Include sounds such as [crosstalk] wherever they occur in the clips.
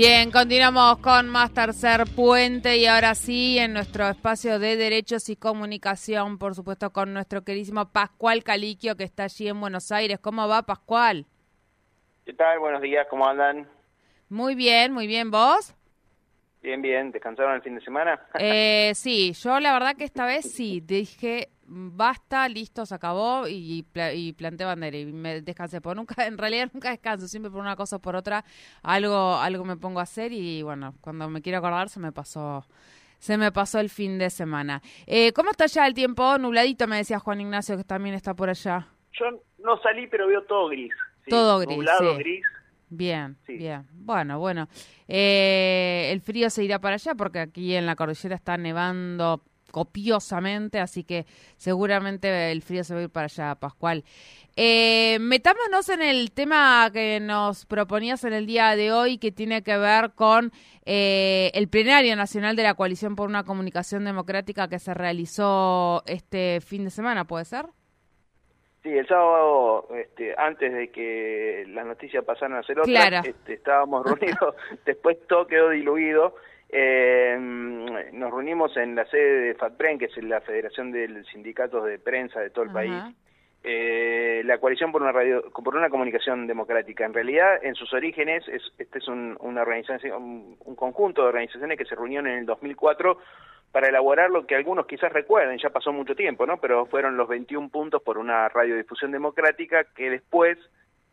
Bien, continuamos con más tercer puente y ahora sí en nuestro espacio de derechos y comunicación, por supuesto con nuestro queridísimo Pascual Caliquio que está allí en Buenos Aires. ¿Cómo va Pascual? ¿Qué tal? Buenos días, ¿cómo andan? Muy bien, muy bien. ¿Vos? Bien, bien. ¿Descansaron el fin de semana? eh, sí, yo la verdad que esta vez sí, dije basta, listo, se acabó y, y planté bandera y me descansé. Porque nunca, en realidad nunca descanso, siempre por una cosa o por otra algo, algo me pongo a hacer y bueno, cuando me quiero acordar se me pasó se me pasó el fin de semana. Eh, ¿Cómo está ya el tiempo? Nubladito, me decía Juan Ignacio, que también está por allá. Yo no salí, pero veo todo gris. Todo gris. Nublado, gris. Bien, bien. Bueno, bueno. Eh, el frío se irá para allá porque aquí en la cordillera está nevando copiosamente, así que seguramente el frío se va a ir para allá, Pascual. Eh, metámonos en el tema que nos proponías en el día de hoy, que tiene que ver con eh, el plenario nacional de la Coalición por una Comunicación Democrática que se realizó este fin de semana, ¿puede ser? Sí, el sábado, este, antes de que las noticias pasaran a ser otras, este, estábamos [laughs] reunidos, después todo quedó diluido eh, nos reunimos en la sede de FATPREN, que es la Federación de Sindicatos de Prensa de todo el país. Eh, la coalición por una radio, por una comunicación democrática. En realidad, en sus orígenes, es, este es un, una organización, un, conjunto de organizaciones que se reunieron en el 2004 para elaborar lo que algunos quizás recuerden, ya pasó mucho tiempo, ¿no? Pero fueron los 21 puntos por una radiodifusión democrática que después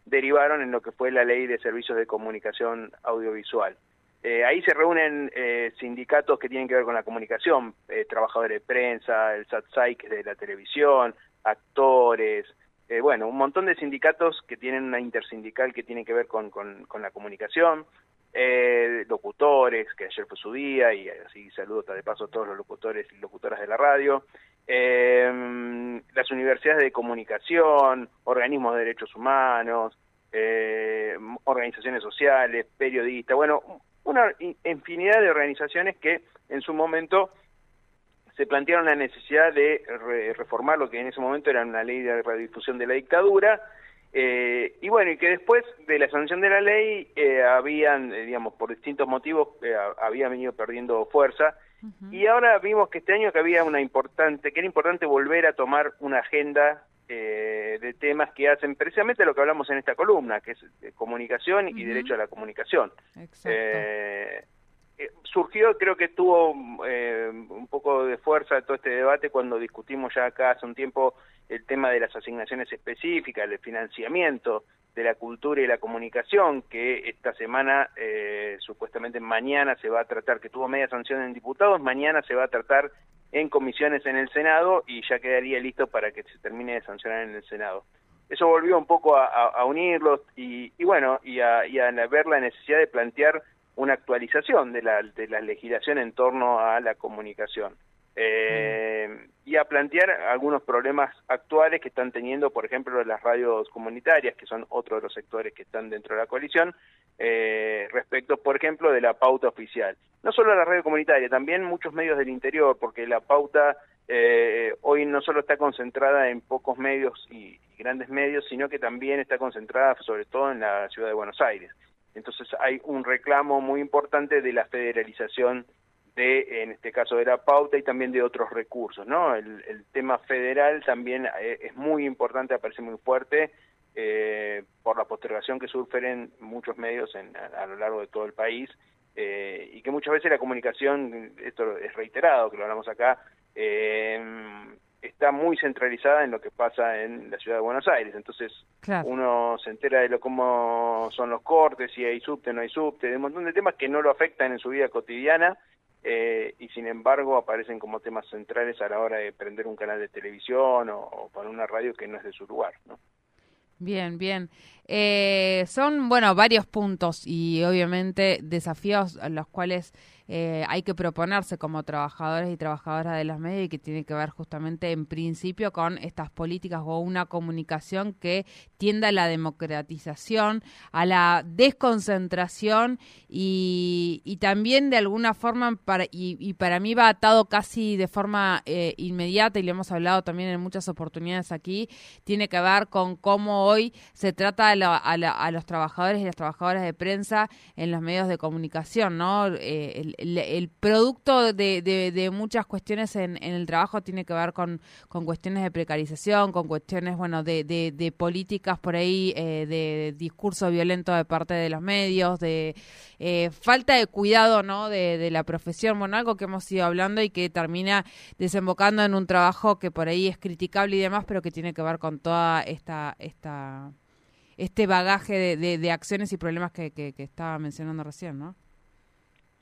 derivaron en lo que fue la ley de servicios de comunicación audiovisual. Eh, ahí se reúnen eh, sindicatos que tienen que ver con la comunicación, eh, trabajadores de prensa, el SATSAI, que es de la televisión, actores, bueno, un montón de sindicatos que tienen una intersindical que tiene que ver con, con, la comunicación, locutores, que ayer fue su día, y así saludo de paso a todos los locutores y locutoras de la radio, las universidades de comunicación, organismos de derechos humanos, organizaciones sociales, periodistas, bueno, una infinidad de organizaciones que en su momento se plantearon la necesidad de reformar lo que en ese momento era una ley de radiodifusión de la dictadura, eh, y bueno, y que después de la sanción de la ley eh, habían, eh, digamos, por distintos motivos, habían venido perdiendo fuerza, y ahora vimos que este año que había una importante, que era importante volver a tomar una agenda eh, de temas que hacen precisamente lo que hablamos en esta columna, que es comunicación y derecho a la comunicación. Eh, eh, surgió, creo que tuvo un poco de fuerza todo este debate cuando discutimos ya acá hace un tiempo el tema de las asignaciones específicas, el financiamiento de la cultura y la comunicación, que esta semana, supuestamente mañana se va a tratar, que tuvo media sanción en diputados, mañana se va a tratar en comisiones en el Senado y ya quedaría listo para que se termine de sancionar en el Senado. Eso volvió un poco a, unirlos y, bueno, y a, ver la necesidad de plantear una actualización de la, de la legislación en torno a la comunicación. Eh, y a plantear algunos problemas actuales que están teniendo, por ejemplo, las radios comunitarias, que son otro de los sectores que están dentro de la coalición, eh, respecto, por ejemplo, de la pauta oficial. No solo la radio comunitaria, también muchos medios del interior, porque la pauta eh, hoy no solo está concentrada en pocos medios y, grandes medios, sino que también está concentrada sobre todo en la ciudad de Buenos Aires. Entonces hay un reclamo muy importante de la federalización de, en este caso, de la pauta y también de otros recursos, ¿no? El, tema federal también eh, es muy importante, aparece muy fuerte eh, por la postergación que sufren muchos medios a, lo largo de todo el país eh, y que muchas veces la comunicación, esto es reiterado, que lo hablamos acá, está muy centralizada en lo que pasa en la ciudad de Buenos Aires. Entonces uno se entera de lo cómo son los cortes, si hay subte, no hay subte, de un montón de temas que no lo afectan en su vida cotidiana eh, y sin embargo aparecen como temas centrales a la hora de prender un canal de televisión o, o poner una radio que no es de su lugar, ¿no? Bien, bien. Eh, son, bueno, varios puntos y obviamente desafíos a los cuales eh, hay que proponerse como trabajadores y trabajadoras de los medios y que tiene que ver justamente en principio con estas políticas o una comunicación que tienda a la democratización, a la desconcentración y, y también de alguna forma, para, y, para mí va atado casi de forma eh, inmediata y lo hemos hablado también en muchas oportunidades aquí, tiene que ver con cómo hoy se trata a, los trabajadores y las trabajadoras de prensa en los medios de comunicación, ¿no? Eh, el, producto de, muchas cuestiones en, el trabajo tiene que ver con, cuestiones de precarización, con cuestiones, bueno, de, políticas por ahí, eh, de discurso violento de parte de los medios, de eh, falta de cuidado, ¿no? De, la profesión, bueno, algo que hemos ido hablando y que termina desembocando en un trabajo que por ahí es criticable y demás, pero que tiene que ver con toda esta, esta este bagaje de, de, acciones y problemas que, que, estaba mencionando recién, ¿no?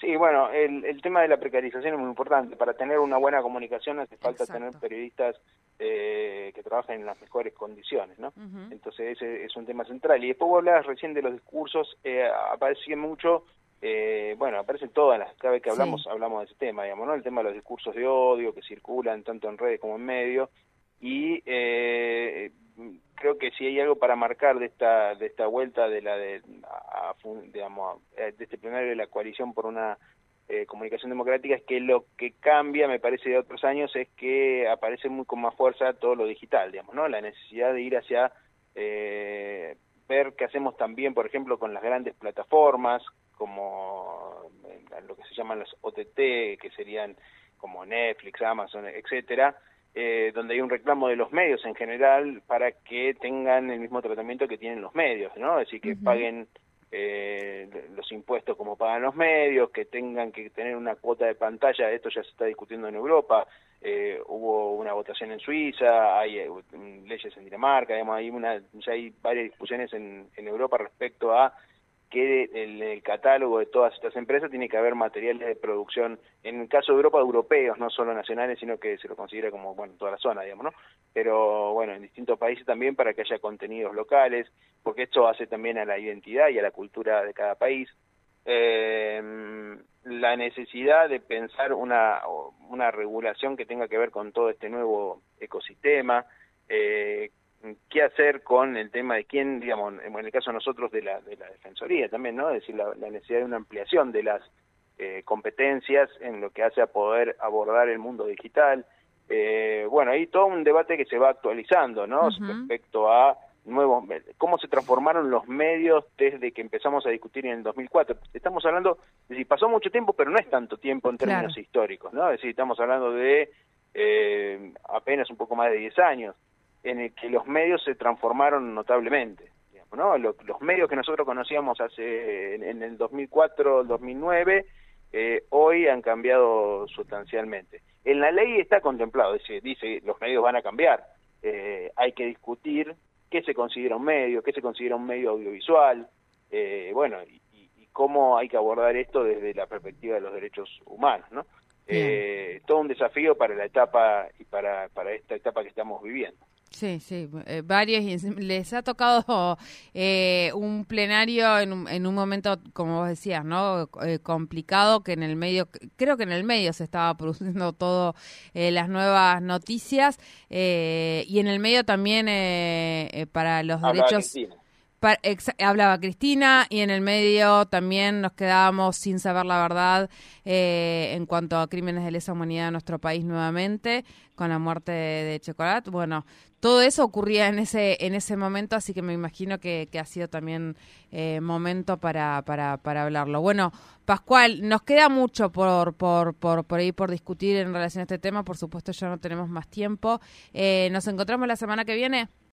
Sí, bueno, el, el, tema de la precarización es muy importante. Para tener una buena comunicación hace falta tener periodistas eh, que trabajen en las mejores condiciones, ¿no? Entonces ese es un tema central. Y después vos hablabas recién de los discursos, eh, aparece mucho, eh, bueno, aparecen todas las, cada vez que hablamos, hablamos de ese tema, digamos, ¿no? El tema de los discursos de odio que circulan tanto en redes como en medios. Y eh, creo que si hay algo para marcar de esta de esta vuelta de la de digamos eh, de este plenario de la coalición por una eh, comunicación democrática es que lo que cambia me parece de otros años es que aparece muy con más fuerza todo lo digital digamos no la necesidad de ir hacia eh, ver qué hacemos también por ejemplo con las grandes plataformas como lo que se llaman las OTT que serían como Netflix Amazon etcétera eh, donde hay un reclamo de los medios en general para que tengan el mismo tratamiento que tienen los medios, ¿no? Es decir, que paguen eh, los impuestos como pagan los medios, que tengan que tener una cuota de pantalla, esto ya se está discutiendo en Europa, eh, hubo una votación en Suiza, hay leyes en Dinamarca, digamos, hay una, ya hay varias discusiones en, en Europa respecto a que el catálogo de todas estas empresas tiene que haber materiales de producción, en el caso de Europa, europeos, no solo nacionales, sino que se lo considera como, bueno, toda la zona, digamos, ¿no? Pero, bueno, en distintos países también para que haya contenidos locales, porque esto hace también a la identidad y a la cultura de cada país. Eh, la necesidad de pensar una, una regulación que tenga que ver con todo este nuevo ecosistema, eh, qué hacer con el tema de quién, digamos, en el caso de nosotros de la, de la Defensoría también, ¿no? Es decir, la, necesidad de una ampliación de las eh, competencias en lo que hace a poder abordar el mundo digital. Eh, bueno, hay todo un debate que se va actualizando, ¿no? Respecto a nuevos, cómo se transformaron los medios desde que empezamos a discutir en el 2004. Estamos hablando, es decir, pasó mucho tiempo, pero no es tanto tiempo en términos históricos, ¿no? Es decir, estamos hablando de eh, apenas un poco más de 10 años en el que los medios se transformaron notablemente. ¿no? Los, medios que nosotros conocíamos hace en, el 2004, 2009, eh, hoy han cambiado sustancialmente. En la ley está contemplado, dice, dice los medios van a cambiar. Eh, hay que discutir qué se considera un medio, qué se considera un medio audiovisual, eh, bueno, y, y, cómo hay que abordar esto desde la perspectiva de los derechos humanos, ¿no? todo un desafío para la etapa y para, para esta etapa que estamos viviendo. Sí, sí, eh, varios. Y les ha tocado eh, un plenario en un, en un momento, como vos decías, ¿no? Eh, complicado, que en el medio, creo que en el medio se estaba produciendo todo las nuevas noticias y en el medio también para los derechos hablaba Cristina y en el medio también nos quedábamos sin saber la verdad eh, en cuanto a crímenes de lesa humanidad en nuestro país nuevamente con la muerte de, Chocolat. Bueno, todo eso ocurría en ese en ese momento, así que me imagino que, ha sido también eh, momento para, para, para hablarlo. Bueno, Pascual, nos queda mucho por, por, por, por ahí por discutir en relación a este tema. Por supuesto, ya no tenemos más tiempo. Eh, ¿Nos encontramos la semana que viene?